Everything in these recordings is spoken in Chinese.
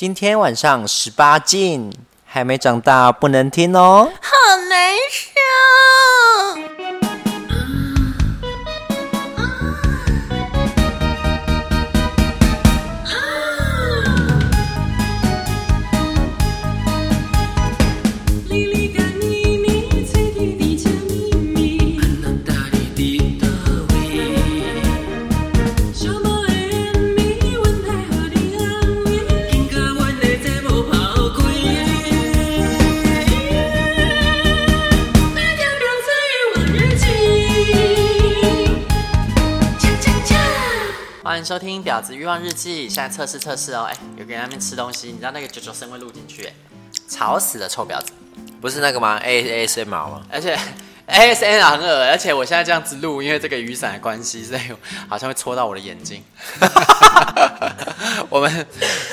今天晚上十八禁，还没长大不能听哦。迎收听《婊子欲望日记》，现在测试测试哦。哎，有个人在那边吃东西，你知道那个九九声会录进去，哎，吵死了，臭婊子！不是那个吗？A S M R 吗？而且 A S M R 很恶，而且我现在这样子录，因为这个雨伞的关系，所以好像会戳到我的眼睛。我们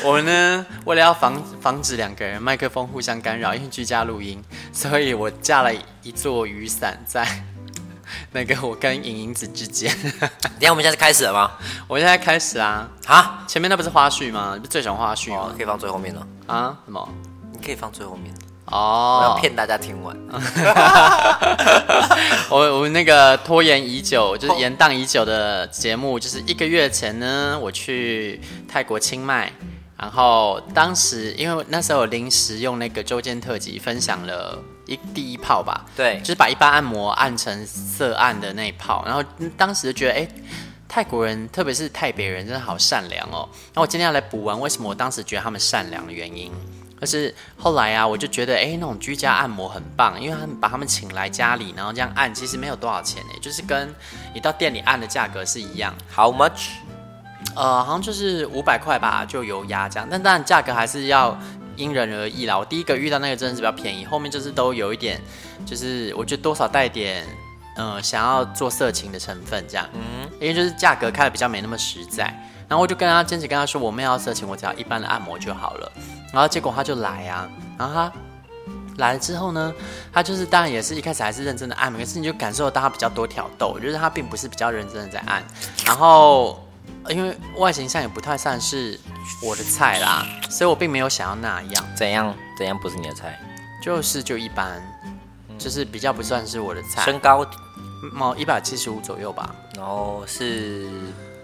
我们呢，为了要防防止两个人麦克风互相干扰，因为居家录音，所以我架了一座雨伞在。那个我跟莹莹子之间，等下我们现在开始了吗？我现在开始啊！啊，前面那不是花絮吗？你不是最喜欢花絮吗？哦，可以放最后面了啊？什么？你可以放最后面哦，我要骗大家听完。我我那个拖延已久，就是延宕已久的节目，就是一个月前呢，我去泰国清迈。然后当时因为那时候临时用那个周间特辑分享了一第一泡吧，对，就是把一般按摩按成色按的那一泡。然后当时就觉得，哎，泰国人特别是泰北人真的好善良哦。那我今天要来补完为什么我当时觉得他们善良的原因。可是后来啊，我就觉得，哎，那种居家按摩很棒，因为他们把他们请来家里，然后这样按，其实没有多少钱哎，就是跟你到店里按的价格是一样。How much？呃，好像就是五百块吧，就油压这样，但当然价格还是要因人而异啦。我第一个遇到那个真的是比较便宜，后面就是都有一点，就是我觉得多少带点，呃，想要做色情的成分这样，嗯，因为就是价格开的比较没那么实在。然后我就跟他坚持跟他说，我没有要色情，我只要一般的按摩就好了。然后结果他就来啊，然后他来了之后呢，他就是当然也是一开始还是认真的按摩，可是你就感受到他比较多挑逗，就是他并不是比较认真的在按，然后。因为外形上也不太算是我的菜啦，所以我并没有想要那样。怎样？怎样不是你的菜？就是就一般，就是比较不算是我的菜。身高，毛，一百七十五左右吧。然后是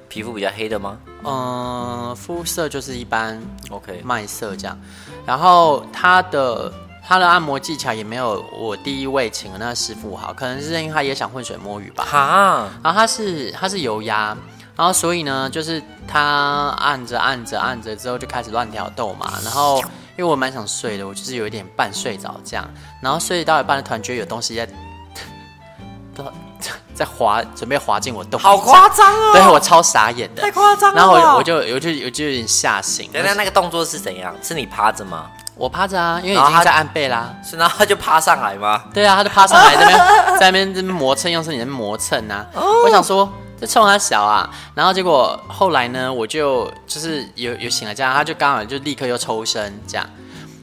皮肤比较黑的吗？嗯，肤色就是一般，OK，麦色这样。然后他的他的按摩技巧也没有我第一位请的那个师傅好，可能是因为他也想浑水摸鱼吧。哈，然后他是他是油压。然后所以呢，就是他按着按着按着之后就开始乱挑逗嘛。然后因为我蛮想睡的，我就是有一点半睡着这样。然后睡到一半，突然觉得有东西在，不在滑，准备滑进我洞。好夸张哦！对，我超傻眼的，太夸张了。然后我就我就我就我就有点吓醒。等下那个动作是怎样？是你趴着吗？我趴着啊，因为已经在按背啦。是，然后他就趴上来吗？对啊，他就趴上来这边，在那边磨蹭，用身体在磨蹭啊。我想说。就冲他小啊，然后结果后来呢，我就就是有有醒了这样，他就刚好就立刻又抽身这样，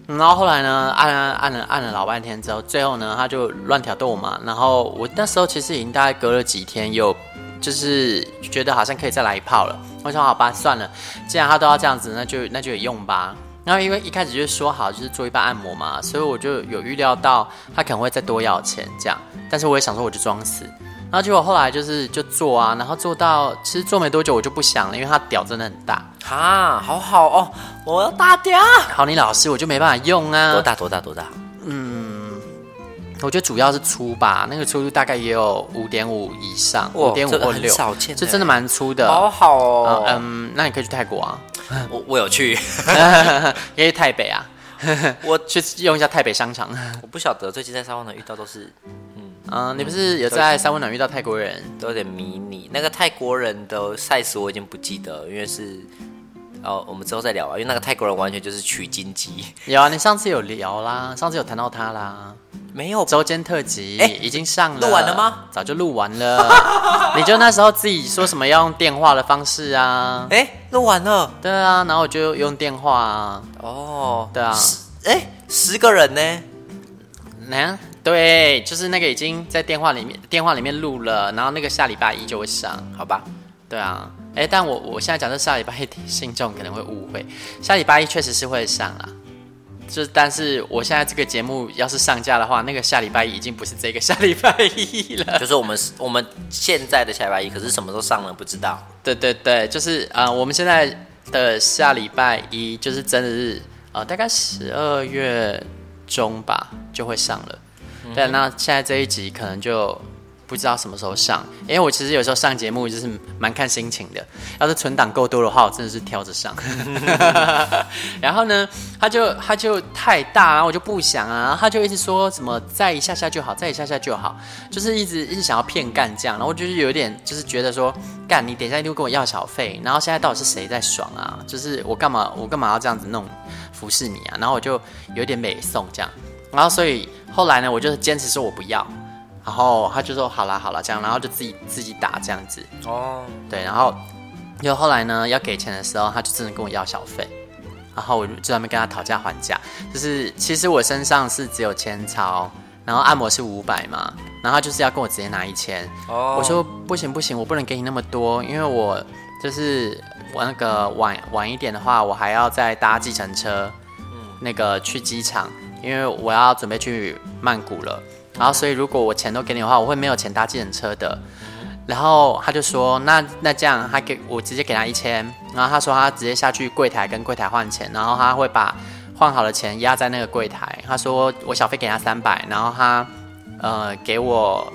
然后后来呢，按了按了按了老半天之后，最后呢，他就乱挑逗我嘛，然后我那时候其实已经大概隔了几天，有就是觉得好像可以再来一炮了，我说好吧，算了，既然他都要这样子，那就那就有用吧。然后因为一开始就说好就是做一半按摩嘛，所以我就有预料到他可能会再多要钱这样，但是我也想说我就装死。然后结果后来就是就做啊，然后做到其实做没多久我就不想了，因为它屌真的很大啊，好好哦，我要大屌。好，你老师我就没办法用啊。多大多大多大？嗯，我觉得主要是粗吧，那个粗度大概也有五点五以上，五点五或六，这真的蛮粗的。好好哦，嗯，那你可以去泰国啊，我我有去，因为泰北啊，我 去用一下泰北商场。我不晓得最近在沙湾呢遇到都是。嗯，你不是有在三温暖遇到泰国人，都有点迷你。那个泰国人的 size 我已经不记得，因为是哦，我们之后再聊吧。因为那个泰国人完全就是取经机。有啊，你上次有聊啦，上次有谈到他啦。没有，周间特辑哎，已经上了，录完了吗？早就录完了。你就那时候自己说什么要用电话的方式啊？哎，录完了。对啊，然后我就用电话啊。哦，对啊。哎，十个人呢？哪？对，就是那个已经在电话里面电话里面录了，然后那个下礼拜一就会上，好吧？对啊，哎，但我我现在讲这下礼拜一，信众可能会误会，下礼拜一确实是会上啊。就但是我现在这个节目要是上架的话，那个下礼拜一已经不是这个下礼拜一了。就是我们我们现在的下礼拜一，可是什么时候上呢？不知道。对对对，就是啊、呃，我们现在的下礼拜一就是真的是呃，大概十二月中吧就会上了。嗯、对，那现在这一集可能就。不知道什么时候上，因为我其实有时候上节目就是蛮看心情的。要是存档够多的话，我真的是挑着上。然后呢，他就他就太大，然后我就不想啊。他就一直说什么再一下下就好，再一下下就好，就是一直一直想要骗干这样。然后我就是有点就是觉得说，干你等一下一定会跟我要小费。然后现在到底是谁在爽啊？就是我干嘛我干嘛要这样子弄服侍你啊？然后我就有点美送这样。然后所以后来呢，我就坚持说我不要。然后他就说好啦好啦这样，然后就自己自己打这样子。哦，对，然后又后来呢要给钱的时候，他就真的跟我要小费，然后我就在那边跟他讨价还价，就是其实我身上是只有千钞，然后按摩是五百嘛，然后他就是要跟我直接拿一千，哦，我说不行不行，我不能给你那么多，因为我就是我那个晚晚一点的话，我还要再搭计程车，嗯，那个去机场，因为我要准备去曼谷了。然后，所以如果我钱都给你的话，我会没有钱搭计程车的。然后他就说：“那那这样，他给我直接给他一千。”然后他说他直接下去柜台跟柜台换钱，然后他会把换好的钱压在那个柜台。他说我小费给他三百，然后他呃给我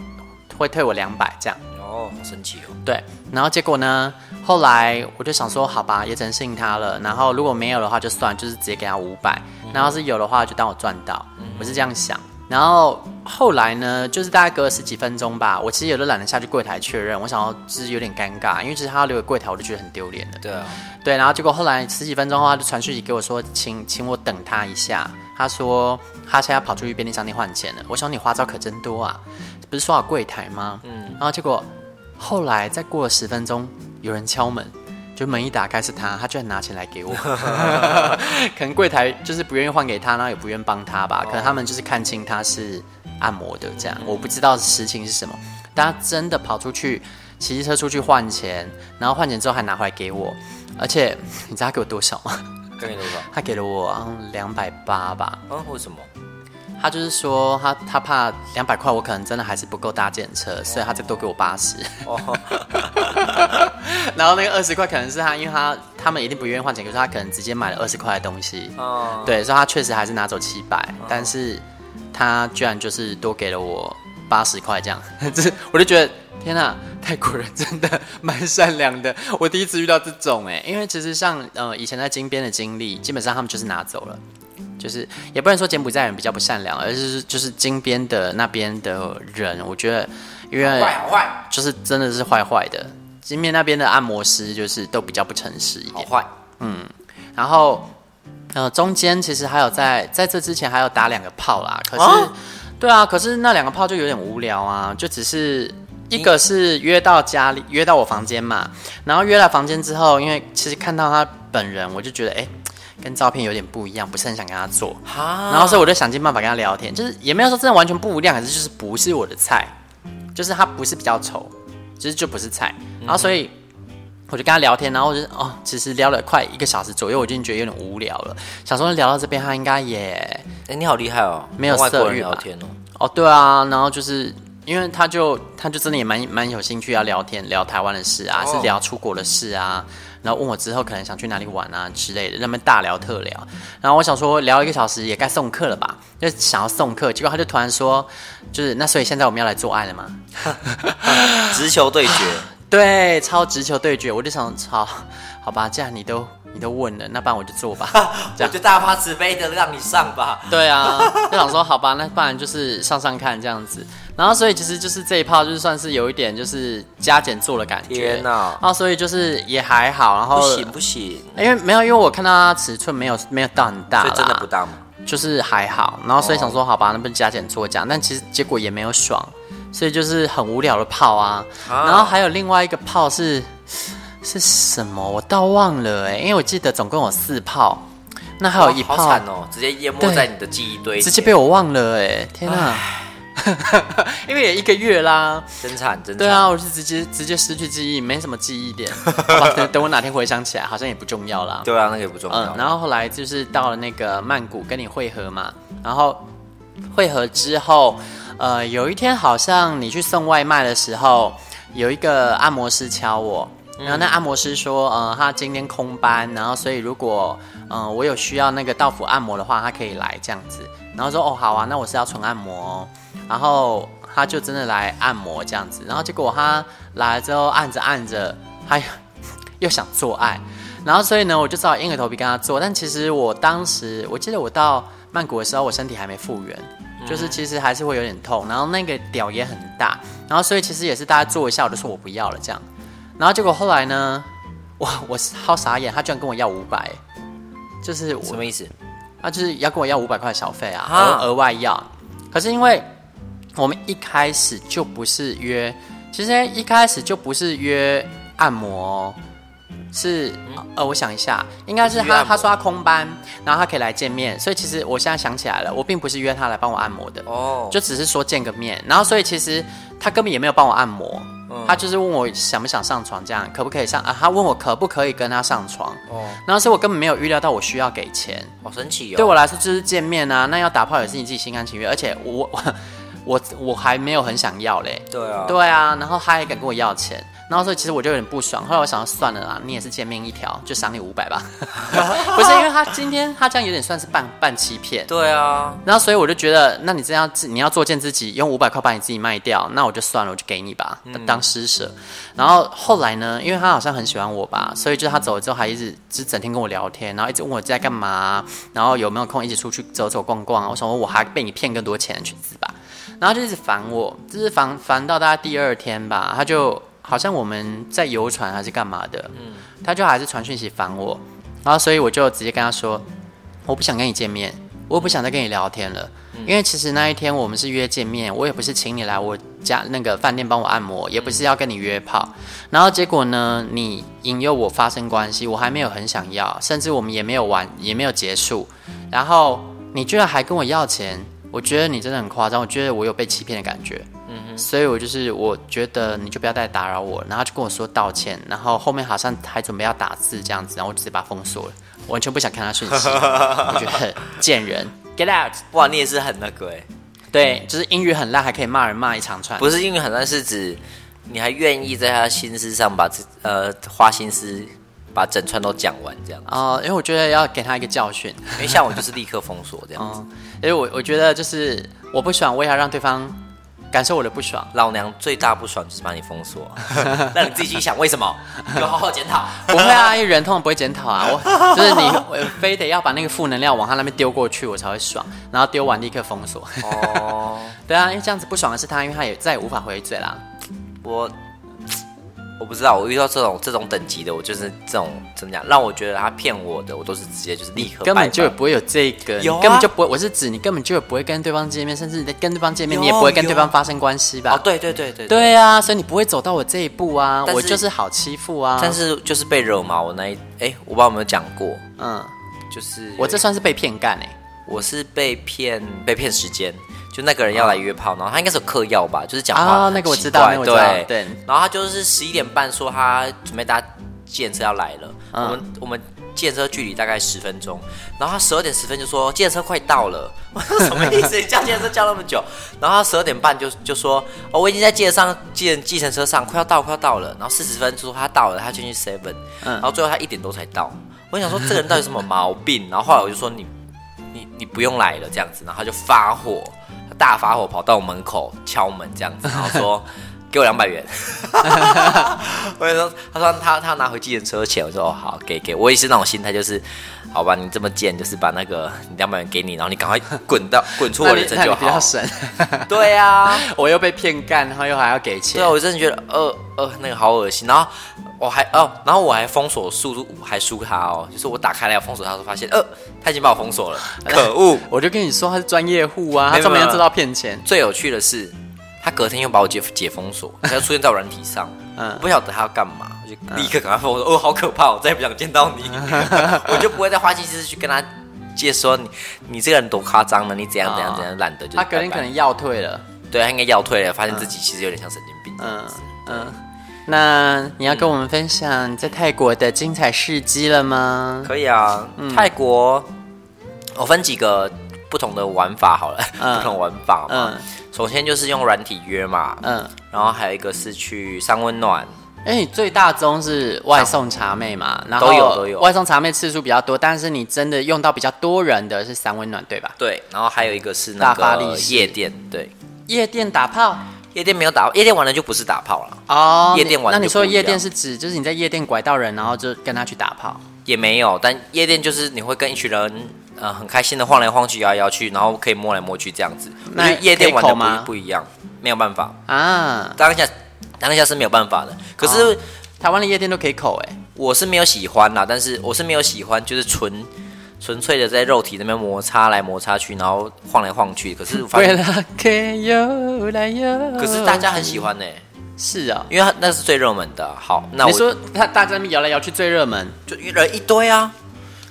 会退我两百这样。哦，好神奇哦。对，然后结果呢，后来我就想说，好吧，也只能信他了。然后如果没有的话就算，就是直接给他五百。然后是有的话就当我赚到，我是这样想。然后后来呢，就是大概隔了十几分钟吧，我其实也都懒得下去柜台确认，我想要就是有点尴尬，因为其实他要留给柜台，我就觉得很丢脸的。对啊，对，然后结果后来十几分钟后，他就传讯息给我说，请请我等他一下。他说他现在跑出去便利商店换钱了。我想你花招可真多啊，不是说好柜台吗？嗯，然后结果后来再过了十分钟，有人敲门。就门一打开是他，他居然拿钱来给我，可能柜台就是不愿意换给他，然后也不愿帮他吧，可能他们就是看清他是按摩的这样，我不知道实情是什么。但他真的跑出去骑车出去换钱，然后换钱之后还拿回来给我，而且你知道他给我多少吗？给你多少？他给了我两百八吧。啊，为什么？他就是说他他怕两百块我可能真的还是不够搭计程车，所以他再多给我八十。哦。然后那个二十块可能是他，因为他他们一定不愿意换钱，可是他可能直接买了二十块的东西。哦。对，所以他确实还是拿走七百，哦，但是他居然就是多给了我八十块这样，这我就觉得天哪，泰国人真的蛮善良的。我第一次遇到这种哎，因为其实像呃以前在金边的经历，基本上他们就是拿走了。就是也不能说柬埔寨人比较不善良，而是就是金边的那边的人，我觉得因为就是真的是坏坏的。金边那边的按摩师就是都比较不诚实一点，好坏。嗯，然后呃中间其实还有在在这之前还有打两个炮啦，可是、啊、对啊，可是那两个炮就有点无聊啊，就只是一个是约到家里约到我房间嘛，然后约了房间之后，因为其实看到他本人，我就觉得哎。跟照片有点不一样，不是很想跟他做，然后所以我就想尽办法跟他聊天，就是也没有说真的完全不一样，可是就是不是我的菜，就是他不是比较丑，其实就不是菜，然后所以我就跟他聊天，然后我就哦，其实聊了快一个小时左右，我已经觉得有点无聊了，想说聊到这边他应该也，哎，你好厉害哦，没有色欲聊天哦，哦对啊，然后就是因为他就他就真的也蛮蛮有兴趣要聊天，聊台湾的事啊，是聊出国的事啊。然后问我之后可能想去哪里玩啊之类的，那么大聊特聊。然后我想说聊一个小时也该送客了吧，就想要送客，结果他就突然说，就是那所以现在我们要来做爱了吗？直球对决，对，超直球对决。我就想，超好吧，这样你都。你都问了，那不然我就做吧。这样就大发慈悲的让你上吧。对啊，就想说好吧，那不然就是上上看这样子。然后所以其实就是这一炮，就是算是有一点就是加减做的感觉。天哪！然后所以就是也还好。然后不行不行，因为没有，因为我看到它尺寸没有没有到很大，所以真的不大嘛。就是还好。然后所以想说好吧，那不加减做这样，但其实结果也没有爽，所以就是很无聊的炮啊。啊然后还有另外一个炮是。是什么？我倒忘了哎，因为我记得总共有四炮，那还有一炮，惨哦，直接淹没在你的记忆堆，直接被我忘了哎，天哪！因为也一个月啦，真惨，真惨。对啊，我是直接直接失去记忆，没什么记忆点。好吧，等 等我哪天回想起来，好像也不重要啦。对啊，那个也不重要。嗯，然后后来就是到了那个曼谷跟你会合嘛，然后会合之后，呃，有一天好像你去送外卖的时候，有一个按摩师敲我。然后那按摩师说，呃，他今天空班，然后所以如果，嗯、呃，我有需要那个到府按摩的话，他可以来这样子。然后说，哦，好啊，那我是要纯按摩哦。然后他就真的来按摩这样子。然后结果他来了之后，按着按着，他又想做爱。然后所以呢，我就只好硬着头皮跟他做。但其实我当时，我记得我到曼谷的时候，我身体还没复原，就是其实还是会有点痛。然后那个屌也很大。然后所以其实也是大家做一下，我就说我不要了这样。然后结果后来呢，哇，我好傻眼，他居然跟我要五百，就是什么意思？他就是要跟我要五百块小费啊，额额外要。可是因为我们一开始就不是约，其实一开始就不是约按摩，是呃，我想一下，应该是他他说他空班，然后他可以来见面，所以其实我现在想起来了，我并不是约他来帮我按摩的哦，就只是说见个面，然后所以其实他根本也没有帮我按摩。他就是问我想不想上床，这样可不可以上啊？他问我可不可以跟他上床。哦，然后所以我根本没有预料到我需要给钱，好神奇哦。对我来说就是见面啊，那要打炮也是你自己心甘情愿，而且我 我我我还没有很想要嘞。对啊，对啊，然后他还敢跟我要钱。然后所以其实我就有点不爽，后来我想要算了啦，你也是见面一条，就赏你五百吧。不是因为他今天他这样有点算是半半欺骗。对啊。然后所以我就觉得，那你这样你要作践自己，用五百块把你自己卖掉，那我就算了，我就给你吧，当施舍。然后后来呢，因为他好像很喜欢我吧，所以就他走了之后还一直就整天跟我聊天，然后一直问我在干嘛，然后有没有空一起出去走走逛逛。我想说我还被你骗更多钱，去死吧。然后就一直烦我，就是烦烦到大概第二天吧，他就。好像我们在游船还是干嘛的，嗯，他就还是传讯息烦我，然后所以我就直接跟他说，我不想跟你见面，我不想再跟你聊天了，嗯，因为其实那一天我们是约见面，我也不是请你来我家那个饭店帮我按摩，也不是要跟你约炮，然后结果呢，你引诱我发生关系，我还没有很想要，甚至我们也没有完，也没有结束，然后你居然还跟我要钱，我觉得你真的很夸张，我觉得我有被欺骗的感觉。嗯哼。所以，我就是我觉得你就不要再打扰我，然后就跟我说道歉，然后后面好像还准备要打字这样子，然后我直接把他封锁了，完全不想看他讯息，我觉得很贱人，get out！哇，你也是很那个哎，对，就是英语很烂，还可以骂人骂一长串，不是英语很烂，是指你还愿意在他心思上把呃花心思把整串都讲完这样哦，因为我觉得要给他一个教训，因为像我就是立刻封锁这样子，哦、因为我我觉得就是我不爽，我也要让对方。感受我的不爽，老娘最大不爽就是把你封锁，那你自己去想为什么，有好好检讨。不会啊，因为人通常不会检讨啊，我 就是你，我非得要把那个负能量往他那边丢过去，我才会爽，然后丢完立刻封锁。哦，对啊，因为这样子不爽的是他，因为他也再也无法回嘴啦。我。我不知道，我遇到这种这种等级的，我就是这种怎么讲，让我觉得他骗我的，我都是直接就是立刻。根本就不会有这个，有啊、根本就不会。我是指你根本就不会跟对方见面，甚至你跟对方见面，你也不会跟对方发生关系吧？哦，对对对对。对啊，所以你不会走到我这一步啊，我就是好欺负啊。但是就是被惹毛，我那一哎，我不知道有没有讲过，嗯，就是我这算是被骗干哎、欸，我是被骗被骗时间。就那个人要来约炮，然后他应该是有嗑药吧，就是讲话啊，那个我知道，那个我知道，对对。然后他就是十一点半说他准备搭计程车要来了，我们我们计程车距离大概十分钟，然后他十二点十分就说计程车快到了，我说什么意思？叫计程车叫那么久？然后他十二点半就就说哦，我已经在计程上计计程车上，快要到快要到了。然后四十分就说他到了，他先去 seven，嗯然后最后他一点多才到。我想说这个人到底什么毛病？然后后来我就说你你你不用来了这样子，然后他就发火。大发火跑到门口敲门这样子，然后说给我两百元。我就说，他说他他拿回计程车钱，我说哦好，给给。我也是那种心态，就是好吧，你这么贱，就是把那个两百元给你，然后你赶快滚到滚出我的人生就好。比较省。对呀、啊，我又被骗干，然后又还要给钱。对，我真的觉得呃呃那个好恶心。然后我还哦，然后我还封锁速度还输他哦，就是我打开来要封锁他，时候发现呃。他已经把我封锁了，可恶！我就跟你说他是专业户啊，他专门要知道骗钱。最有趣的是，他隔天又把我解解封锁，他就出现在我软体上，嗯，不晓得他要干嘛，我就立刻赶快封锁。哦，好可怕，我再也不想见到你，我就不会再花心思去跟他解说你，你这个人多夸张呢，你怎样怎样怎样，懒得就。他隔天可能要退了。对他应该要退了，发现自己其实有点像神经病。嗯嗯，那你要跟我们分享你在泰国的精彩事迹了吗？可以啊，泰国我分几个不同的玩法好了，不同玩法嘛。首先就是用软体约嘛，嗯，然后还有一个是去三温暖。哎，最大宗是外送茶妹嘛，然后都有都有。外送茶妹次数比较多，但是你真的用到比较多人的是三温暖，对吧？对，然后还有一个是那个夜店，对，夜店打炮，夜店没有打，夜店玩的就不是打炮了哦。夜店玩，那你说夜店是指就是你在夜店拐到人，然后就跟他去打炮？也没有，但夜店就是你会跟一群人呃很开心的晃来晃去、摇来摇去，然后可以摸来摸去这样子。那夜店玩的不不一样，没有办法啊。当下。当下是没有办法的，可是、哦、台湾的夜店都可以口哎，我是没有喜欢啦，但是我是没有喜欢，就是纯纯粹的在肉体那边摩擦来摩擦去，然后晃来晃去。可是我发现，可是大家很喜欢呢，是啊，因为那是最热门的。好，那我你说他大家摇来摇去最热门，就人一堆啊。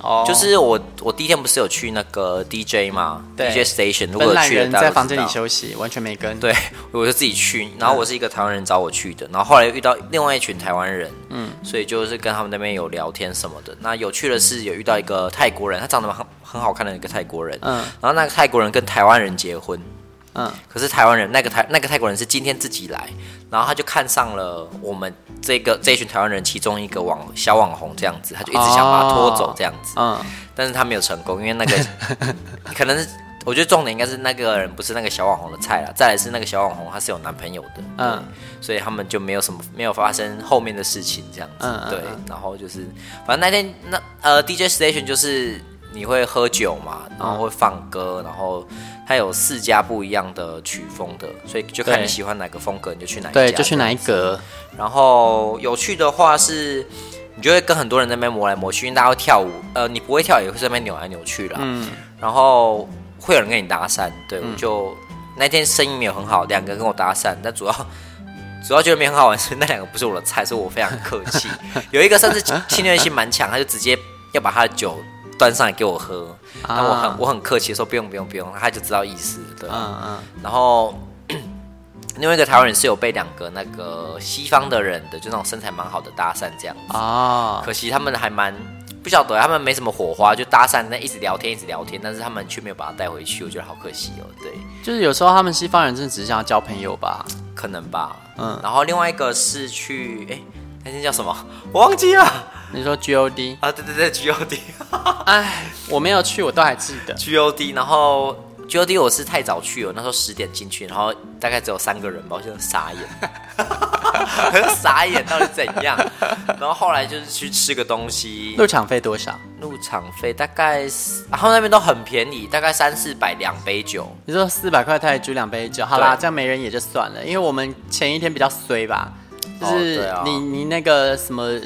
哦，就是我，我第一天不是有去那个 DJ 吗？，DJ Station。如果去人在房间里休息，完全没跟。对，我就自己去。然后我是一个台湾人找我去的，然后后来又遇到另外一群台湾人，嗯，所以就是跟他们那边有聊天什么的。那有趣的是，有遇到一个泰国人，他长得很很好看的一个泰国人，嗯，然后那个泰国人跟台湾人结婚。嗯，可是台湾人那个台那个泰国人是今天自己来，然后他就看上了我们这个这一群台湾人其中一个网小网红这样子，他就一直想把他拖走这样子，嗯，但是他没有成功，因为那个 可能是我觉得重点应该是那个人不是那个小网红的菜了，再来是那个小网红他是有男朋友的，嗯，所以他们就没有什么没有发生后面的事情这样子，嗯，对，然后就是反正那天那呃 DJ Station 就是你会喝酒嘛，然后会放歌，然后。它有四家不一样的曲风的，所以就看你喜欢哪个风格，你就去哪一家。对，就去哪一格。然后有趣的话是，你就会跟很多人在那边磨来磨去，因为大家会跳舞。呃，你不会跳也会在那边扭来扭去啦。嗯。然后会有人跟你搭讪，对，我就那天生意没有很好，两个跟我搭讪，但主要 主要觉得没很好玩，是那两个不是我的菜，所以我非常客气。有一个甚至侵略性蛮强，他就直接要把他的酒。端上来给我喝，然后我很我很客气的说不用不用不用，他就知道意思，对，嗯嗯。然后另外一个台湾人是有被两个那个西方的人的，就那种身材蛮好的搭讪这样子啊。可惜他们还蛮不晓得，他们没什么火花，就搭讪那一直聊天一直聊天，但是他们却没有把他带回去，我觉得好可惜哦。对，就是有时候他们西方人真的只是想要交朋友吧，可能吧。嗯。然后另外一个是去哎。那天叫什么？我忘记了。你说 G O D 啊？对对对，G O D。哎，我没有去，我都还记得 G O D。然后 G O D 我是太早去了，那时候十点进去，然后大概只有三个人吧，我就傻眼，很傻眼，到底怎样？然后后来就是去吃个东西。入场费多少？入场费大概，然后那边都很便宜，大概三四百两杯酒。你说四百块泰铢两杯酒，好啦，这样没人也就算了，因为我们前一天比较衰吧。就是你你那个什么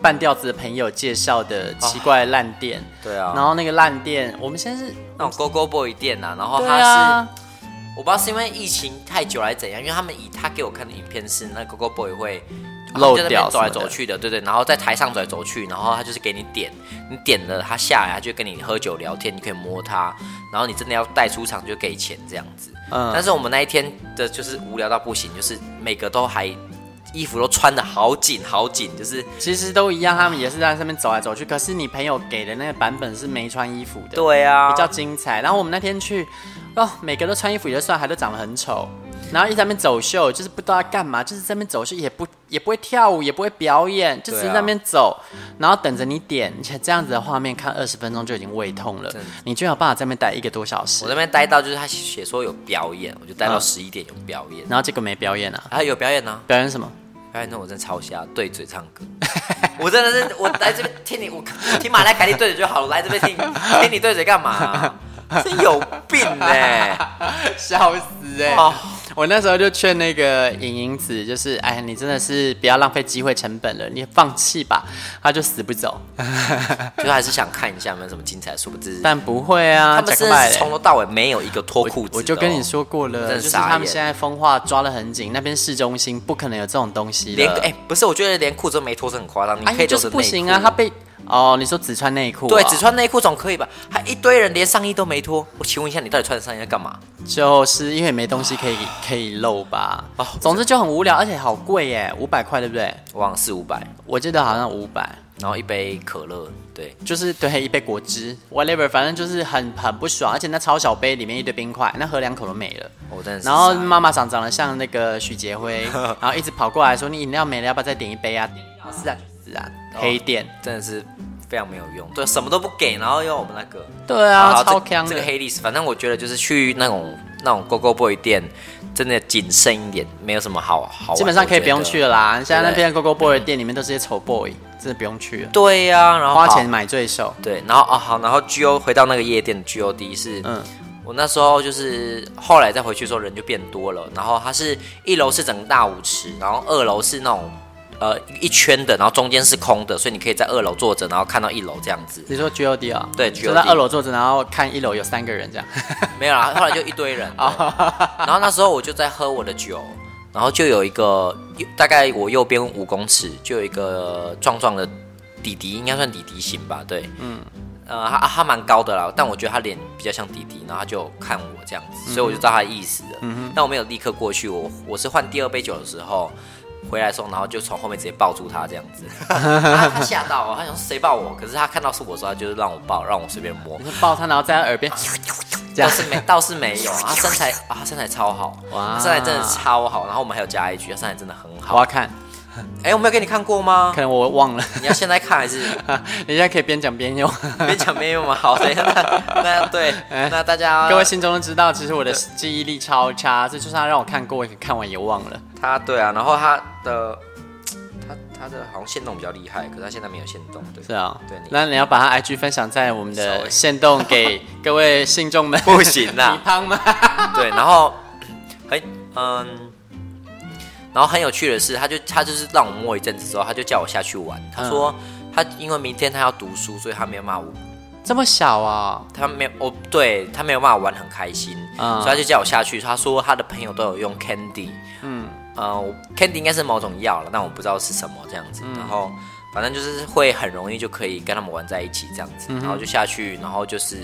半吊子的朋友介绍的奇怪烂店，对啊，然后那个烂店，我们现在是那种 Go Go Boy 店呐，然后他是我不知道是因为疫情太久还是怎样，因为他们以他给我看的影片是那 Go Go Boy 会漏掉走来走去的，对对，然后在台上走来走去，然后他就是给你点，你点了他下来，他就跟你喝酒聊天，你可以摸他，然后你真的要带出场就给钱这样子。嗯，但是我们那一天的就是无聊到不行，就是每个都还。衣服都穿的好紧好紧，就是其实都一样，他们也是在上面走来走去。可是你朋友给的那个版本是没穿衣服的，对啊，比较精彩。然后我们那天去，哦，每个都穿衣服也就算，还都长得很丑。然后一直在那边走秀，就是不知道要干嘛，就是在那边走秀，也不也不会跳舞，也不会表演，就只是在那边走，然后等着你点。而且这样子的画面看二十分钟就已经胃痛了，你就有办法在那边待一个多小时。我在那边待到就是他写说有表演，我就待到十一点有表演，然后结果没表演啊？啊，有表演呢？表演什么？我真的超瞎，对嘴唱歌。我真的是我来这边听你，我听马来凯蒂对嘴就好了，来这边听 听你对嘴干嘛？真有病哎，笑死哎！我那时候就劝那个影影子，就是哎，你真的是不要浪费机会成本了，你放弃吧。他就死不走，就还是想看一下有没有什么精彩，殊不知。但不会啊，他们是从头到尾没有一个脱裤子。我就跟你说过了，就是他们现在风化抓得很紧，那边市中心不可能有这种东西。连哎，不是，我觉得连裤子都没脱是很夸张。你可以就是不行啊，他被哦，你说只穿内裤、哦？对，只穿内裤总可以吧？还一堆人连上衣都没脱。我请问一下，你到底穿着上衣在干嘛？就是因为没东西可以可以露吧。哦，总之就很无聊，而且好贵耶，五百块对不对？我忘了四五百，我记得好像五百。然后一杯可乐，对，就是对一杯果汁，whatever，反正就是很很不爽，而且那超小杯里面一堆冰块，那喝两口都没了。我真的是。然后妈妈长长得像那个许杰辉，然后一直跑过来说：“你饮料没了，要不要再点一杯啊？”是啊，是啊，黑店真的是非常没有用，对，什么都不给，然后用我们那个，对啊，超锵。这个黑历史，反正我觉得就是去那种那种 Go Go Boy 店。真的谨慎一点，没有什么好好。基本上可以不用去了啦。现在那边 Go Go Boy 的店里面都是些丑 boy，真的不用去了。对呀、啊，然后花钱买罪受。对，然后啊好，然后 G O 回到那个夜店的 G O D 是，嗯，我那时候就是后来再回去的时候人就变多了，然后它是一楼是整个大舞池，然后二楼是那种。呃，一圈的，然后中间是空的，所以你可以在二楼坐着，然后看到一楼这样子。你说 G O D 啊？对，就在二楼坐着，然后看一楼有三个人这样。没有啦，后来就一堆人。然后那时候我就在喝我的酒，然后就有一个大概我右边五公尺就有一个壮壮的弟弟，应该算弟弟型吧？对，嗯，呃，他他蛮高的啦，但我觉得他脸比较像弟弟，然后他就看我这样子，所以我就知道他的意思了。嗯哼。但我没有立刻过去，我我是换第二杯酒的时候。回来的时候，然后就从后面直接抱住他这样子，他吓到，他想说谁抱我？可是他看到是我说，他就是让我抱，让我随便摸。你抱他，然后在他耳边，倒是没，倒是没有。他身材啊，身材超好，哇，身材真的超好。然后我们还有加一句，他身材真的很好。我要看，哎，我没有给你看过吗？可能我忘了。你要现在看还是？你现在可以边讲边用，边讲边用嘛？好，等一下，那那对，那大家各位心中都知道，其实我的记忆力超差，这就算让我看过，我看完也忘了。他对啊，然后他的他他的好像限动比较厉害，可是他现在没有限动，对。是啊，对。那你要把他 IG 分享在我们的限动给各位信众们，不行啊，你胖吗？对，然后很嗯，然后很有趣的是，他就他就是让我摸一阵子之后，他就叫我下去玩。他说他因为明天他要读书，所以他没有骂我。这么小啊？他没有，哦，对他没有骂我玩很开心，嗯，所以他就叫我下去。他说他的朋友都有用 Candy，嗯。呃，Candy 应该是某种药了，但我不知道是什么这样子。嗯、然后反正就是会很容易就可以跟他们玩在一起这样子，嗯、然后就下去，然后就是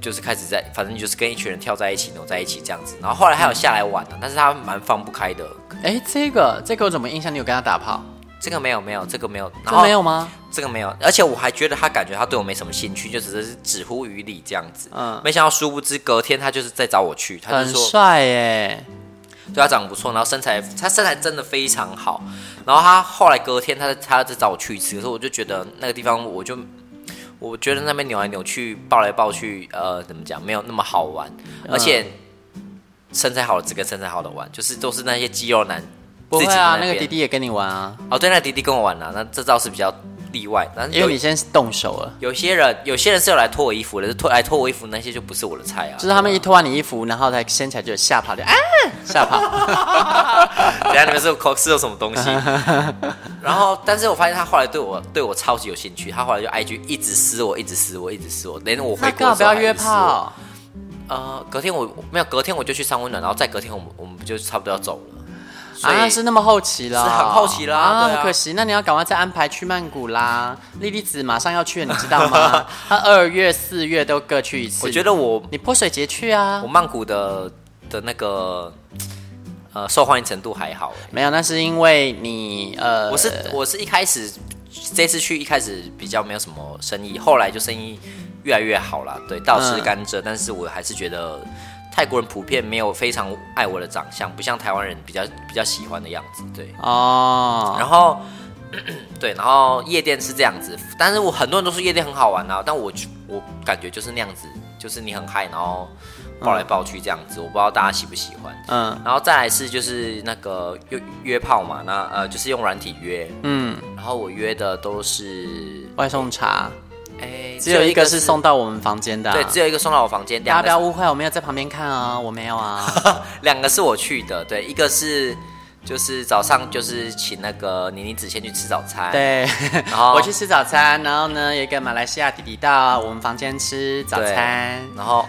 就是开始在，反正就是跟一群人跳在一起，扭在一起这样子。然后后来还有下来玩的，嗯、但是他蛮放不开的。哎，这个这个我怎么印象你有跟他打炮？这个没有没有，这个没有，然后没有吗？这个没有，而且我还觉得他感觉他对我没什么兴趣，就只是止乎于礼这样子。嗯，没想到殊不知隔天他就是在找我去，他就说很帅耶。对他长得不错，然后身材，他身材真的非常好。然后他后来隔天他，他他再找我去一次，可是我就觉得那个地方，我就我觉得那边扭来扭去，抱来抱去，呃，怎么讲，没有那么好玩。而且身材好的只跟身材好的玩，就是都是那些肌肉男。不会啊，那，那个弟弟也跟你玩啊。哦，对，那个弟弟跟我玩啊，那这招是比较。例外，但是因为你先动手了。有些人，有些人是有来脱我衣服的，脱来脱我衣服那些就不是我的菜啊。就是他们一脱完你衣服，然后才掀起来就吓跑，就啊吓跑。等下你们是有口是有什么东西？然后，但是我发现他后来对我对我超级有兴趣，他后来就 IG 一直撕我，一直撕我，一直撕我，连我回国不要约炮。呃，隔天我没有，隔天我就去上温暖，然后再隔天我们我们就差不多要走了。啊，是那么后期了，是很后期啦啊，很可惜。那你要赶快再安排去曼谷啦，莉莉子马上要去了，你知道吗？她二月、四月都各去一次。我觉得我你泼水节去啊，我曼谷的的那个呃受欢迎程度还好。没有，那是因为你呃，我是我是一开始这次去一开始比较没有什么生意，后来就生意越来越好了。对，倒吃甘蔗，但是我还是觉得。泰国人普遍没有非常爱我的长相，不像台湾人比较比较喜欢的样子，对哦。然后 对，然后夜店是这样子，但是我很多人都说夜店很好玩啊，但我我感觉就是那样子，就是你很嗨，然后抱来抱去这样子，嗯、我不知道大家喜不喜欢。嗯，然后再来是就是那个约约炮嘛，那呃就是用软体约，嗯，然后我约的都是外送茶。哎，只有一个是送到我们房间的，对，只有一个送到我房间。大家不要误会，我没有在旁边看啊，我没有啊。两个是我去的，对，一个是就是早上就是请那个妮妮子先去吃早餐，对，然后 我去吃早餐，然后呢有一个马来西亚弟弟到我们房间吃早餐，然后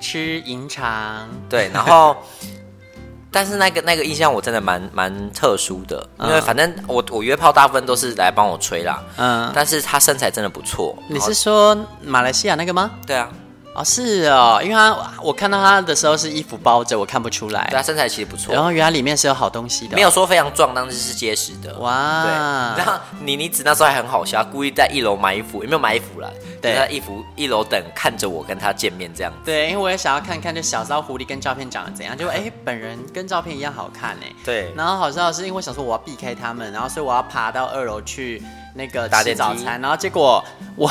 吃银肠，对，然后但是那个那个印象我真的蛮蛮特殊的，因为反正我我约炮大部分都是来帮我吹啦，嗯，但是他身材真的不错。你是说马来西亚那个吗？对啊。哦，是哦，因为他我看到他的时候是衣服包着，我看不出来。对，他身材其实不错。然后原来里面是有好东西的，没有说非常壮，但是是结实的。哇，对。然后妮妮子那时候还很好笑，故意在一楼买衣服，有没有买衣服了？对，在衣服一楼等，看着我跟他见面这样子。对，因为我也想要看看，就小骚狐狸跟照片长得怎样，就哎，本人跟照片一样好看哎。对。然后好笑的是，因为我想说我要避开他们，然后所以我要爬到二楼去。那个吃早餐，然后结果我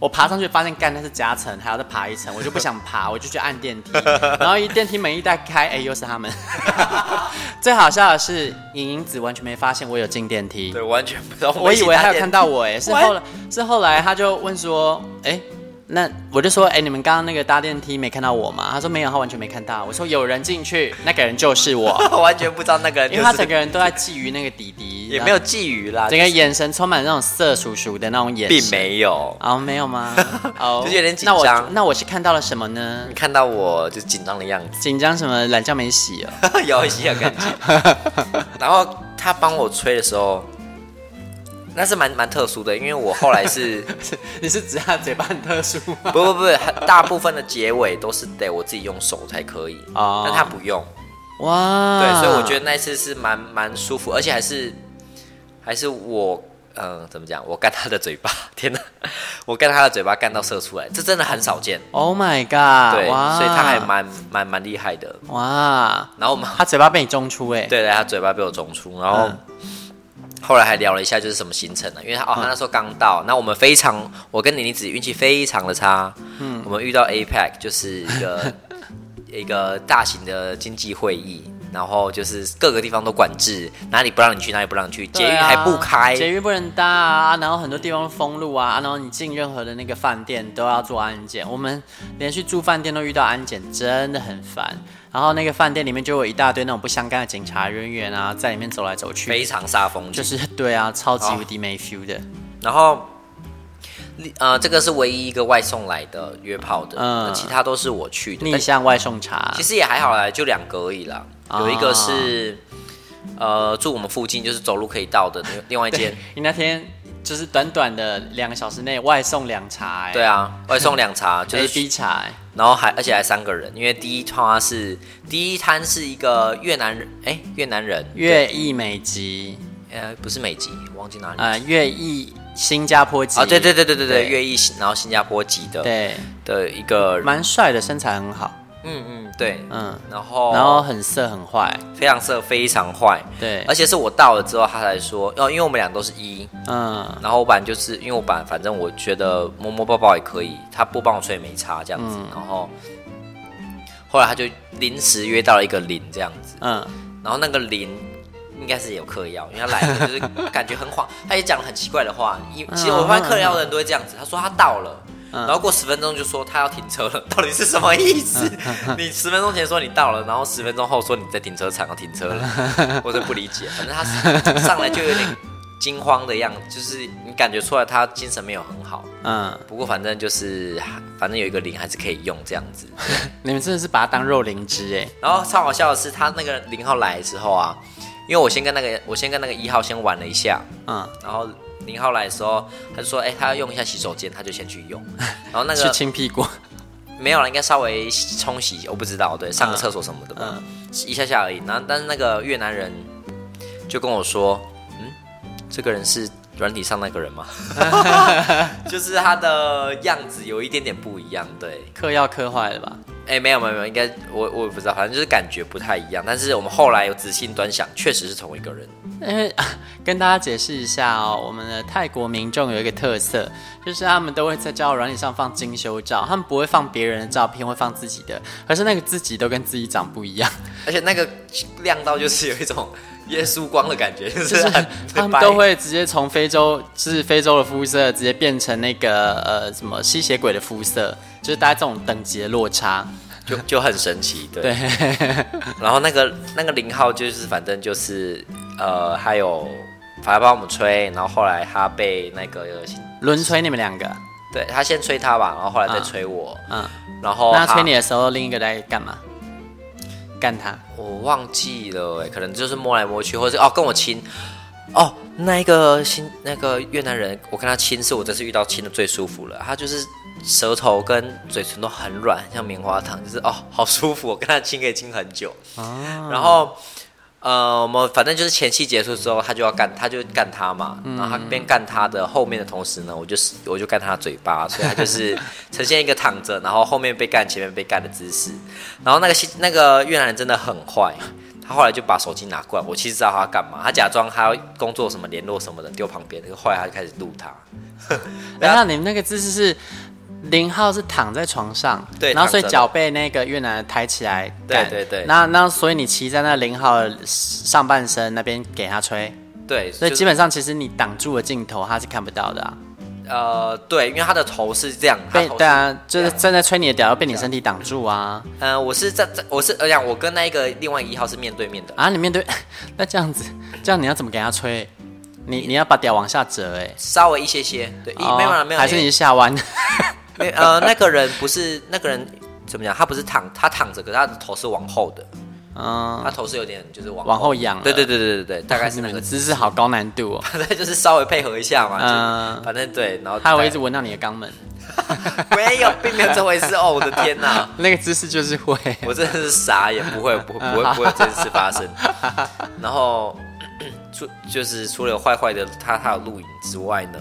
我爬上去发现干那是夹层，还要再爬一层，我就不想爬，我就去按电梯，然后一电梯门一打开，哎，又是他们。最好笑的是，莹莹子完全没发现我有进电梯，对，完全不知道。我以为他有看到我，哎，是后来是后来他就问说，哎。那我就说，哎、欸，你们刚刚那个搭电梯没看到我吗？他说没有，他完全没看到。我说有人进去，那个人就是我，完全不知道那个人、就是，因为他整个人都在觊觎那个弟弟，也没有觊觎啦，整个眼神充满那种色叔叔的那种眼神，并没有哦，没有吗？哦，就是有点紧张。那我是看到了什么呢？你看到我就紧张的样子，紧张什么？懒觉没洗哦，有洗有干净。然后他帮我吹的时候。那是蛮蛮特殊的，因为我后来是，你是指他嘴巴很特殊吗？不不不，大部分的结尾都是得我自己用手才可以，哦，但他不用，哇，对，所以我觉得那次是蛮蛮舒服，而且还是还是我，嗯、呃，怎么讲？我干他的嘴巴，天哪，我干他的嘴巴干到射出来，这真的很少见。Oh my god！对，所以他还蛮蛮蛮厉害的，哇。然后我们他嘴巴被你中出哎，对对，他嘴巴被我中出，然后。嗯后来还聊了一下，就是什么行程呢？因为他哦，他那时候刚到，那我们非常，我跟妮妮子运气非常的差，嗯，我们遇到 APEC 就是一个 一个大型的经济会议，然后就是各个地方都管制，哪里不让你去，哪里不让你去，捷运还不开，捷运不能搭啊，然后很多地方封路啊，然后你进任何的那个饭店都要做安检，我们连续住饭店都遇到安检，真的很烦。然后那个饭店里面就有一大堆那种不相干的警察人员啊，在里面走来走去，非常煞风景，就是对啊，超级无敌没 feel 的。然后，呃，这个是唯一一个外送来的约炮的，嗯，其他都是我去的逆向外送茶，其实也还好啦，就两个而已啦。哦、有一个是呃住我们附近，就是走路可以到的另外一间。你那天就是短短的两个小时内外送两茶，欸，对啊，外送两茶 就是 A B 茶，欸。然后还而且还三个人，因为第一摊是第一摊是一个越南人，哎，越南人，越裔美籍，呃，不是美籍，忘记哪里，呃，越裔新加坡籍，啊，对对对对对对，越裔然后新加坡籍的，对。的一个，蛮帅的，身材很好。嗯嗯，对，嗯，然后然后很色很坏，非常色非常坏，对，而且是我到了之后他才说，哦，因为我们俩都是一，嗯，然后我本来就是因为我本来反正我觉得摸摸抱抱也可以，他不帮我吹没差这样子，然后后来他就临时约到了一个零这样子，嗯，然后那个零应该是有嗑药，因为他来了就是感觉很晃，他也讲了很奇怪的话，因其实我发现嗑药的人都会这样子，他说他到了。然后过十分钟就说他要停车了，到底是什么意思？你十分钟前说你到了，然后十分钟后说你在停车场要停车了，我就不理解。反正他上来就有点惊慌的样子，就是你感觉出来他精神没有很好。嗯，不过反正就是反正有一个零还是可以用这样子。你们真的是把它当肉灵芝哎。然后超好笑的是，他那个零号来的时候啊，因为我先跟那个我先跟那个一号先玩了一下，嗯，然后。零号来的时候，他就说：“哎、欸，他要用一下洗手间，他就先去用。然后那个去清屁股，没有了，应该稍微冲洗，我不知道，对，上个厕所什么的吧，嗯、一下下而已。然后，但是那个越南人就跟我说：‘嗯，这个人是软体上那个人吗？’ 就是他的样子有一点点不一样，对，嗑药嗑坏了吧？哎、欸，没有没有没有，应该我我也不知道，反正就是感觉不太一样。但是我们后来有仔细端详，确实是同一个人。”因为跟大家解释一下哦，我们的泰国民众有一个特色，就是他们都会在交友软体上放精修照，他们不会放别人的照片，会放自己的，可是那个自己都跟自己长不一样，而且那个亮到就是有一种耶稣光的感觉，就是他们都会直接从非洲，就是非洲的肤色，直接变成那个呃什么吸血鬼的肤色，就是大家这种等级的落差。就就很神奇，对。对 然后那个那个零号就是反正就是呃，还有反正帮我们吹，然后后来他被那个轮吹你们两个，对他先吹他吧，然后后来再吹我，嗯，嗯然后那他吹你的时候，另一个在干嘛？干他？我忘记了，哎，可能就是摸来摸去，或者是哦跟我亲。哦，那一个新那个越南人，我跟他亲是我这次遇到亲的最舒服了。他就是舌头跟嘴唇都很软，像棉花糖，就是哦好舒服。我跟他亲可以亲很久。哦。然后呃，我们反正就是前期结束之后，他就要干，他就干他嘛。然后他边干他的后面的同时呢，我就是我就干他的嘴巴，所以他就是呈现一个躺着，然后后面被干，前面被干的姿势。然后那个那个越南人真的很坏。他后来就把手机拿过来，我其实知道他要干嘛，他假装他要工作什么联络什么的丢旁边，后来他就开始录他。然后你们那个姿势是零号是躺在床上，对，然后所以脚被那个越南人抬起来，对对对。那那所以你骑在那零号上半身那边给他吹，对，所以基本上其实你挡住了镜头，他是看不到的啊。呃，对，因为他的头是这样，被对啊，就是正在吹你的屌，要被你身体挡住啊。嗯、呃，我是在在，我是呃讲，我跟那一个另外一号是面对面的啊。你面对，那这样子，这样你要怎么给他吹？你你要把屌往下折哎、欸，稍微一些些，对，哦、没有了没有，还是你是下弯？没呃，那个人不是那个人怎么讲？他不是躺，他躺着，可是他的头是往后的。嗯，他头是有点就是往往后仰，对对对对对对，大概是那个姿势好高难度哦。反正就是稍微配合一下嘛，嗯，反正对，然后他会一直闻到你的肛门，没有，并没有这回事哦，我的天哪，那个姿势就是会，我真的是傻也，不会不会不会不会这件事发生。然后 除就是除了坏坏的他他有录影之外呢，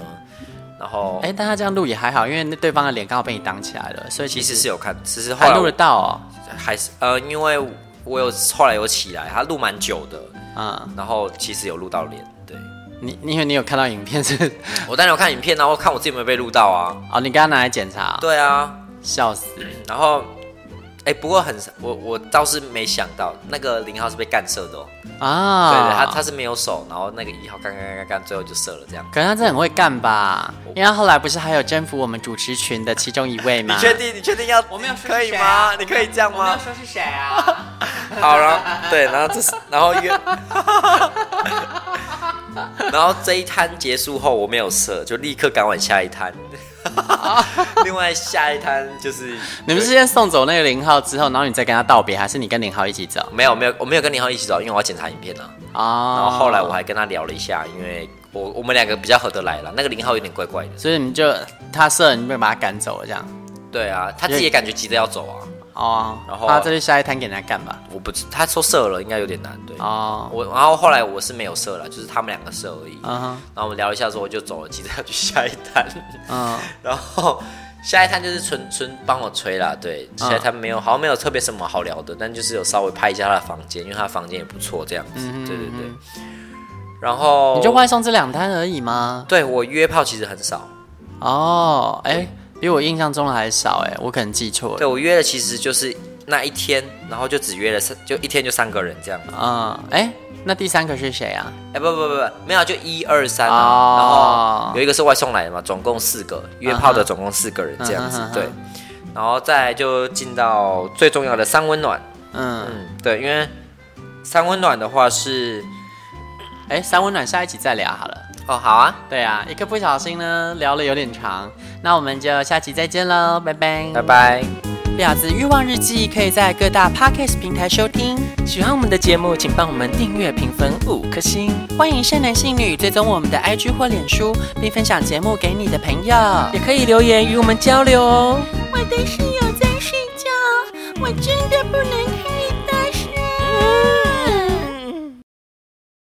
然后哎，但他这样录也还好，因为那对方的脸刚好被你挡起来了，所以其实是有看，其实还录得到哦，还是呃因为。我有后来有起来，他录蛮久的，嗯，然后其实有录到脸，对，你因为你有看到影片是，我当然有看影片，然后看我自己有没有被录到啊，哦，你刚刚拿来检查，对啊，笑死，然后。哎，不过很我我倒是没想到那个零号是被干射的哦。啊，对对，他他是没有手，然后那个一号干干干干干，最后就射了这样。可能他真的很会干吧？因为后来不是还有征服我们主持群的其中一位吗？你确定？你确定要？我没有说可以吗？你可以这样吗？我没有说是谁啊？好了，对，然后这是然后约，然后这一摊结束后我没有射，就立刻赶往下一摊。另外下一摊就是你们是先送走那个零号之后，然后你再跟他道别，还是你跟零号一起走？没有没有，我没有跟零号一起走，因为我要检查影片呢。啊，然后后来我还跟他聊了一下，因为我我们两个比较合得来了，那个零号有点怪怪的，所以你就他射了，你就把他赶走了这样。对啊，他自己也感觉急着要走啊。哦，然后他这里下一摊给人家干吧？我不知，他说射了，应该有点难。对，哦，我然后后来我是没有射了，就是他们两个射而已。嗯哼，然后我们聊一下之后我就走了，急着要去下一摊。嗯，然后下一摊就是纯纯帮我吹啦。对，下一摊没有，好像没有特别什么好聊的，但就是有稍微拍一下他的房间，因为他房间也不错，这样子。对对对。然后你就外送这两摊而已吗？对，我约炮其实很少。哦，哎。比我印象中的还少哎，我可能记错了。对，我约的其实就是那一天，然后就只约了三，就一天就三个人这样。嗯，哎，那第三个是谁啊？哎，不不不不，没有，就一二三，然后有一个是外送来的嘛，总共四个约炮的，总共四个人这样子。对，然后再来就进到最重要的三温暖。嗯嗯，对，因为三温暖的话是，哎，三温暖下一集再聊好了。哦，好啊，对啊，一个不小心呢聊了有点长。那我们就下期再见喽，拜拜，拜拜。婊子欲望日记可以在各大 Podcast 平台收听。喜欢我们的节目，请帮我们订阅、评分五颗星。欢迎善男信女追踪我们的 IG 或脸书，并分享节目给你的朋友，也可以留言与我们交流哦。我的室友在睡觉，我真的不能开大声。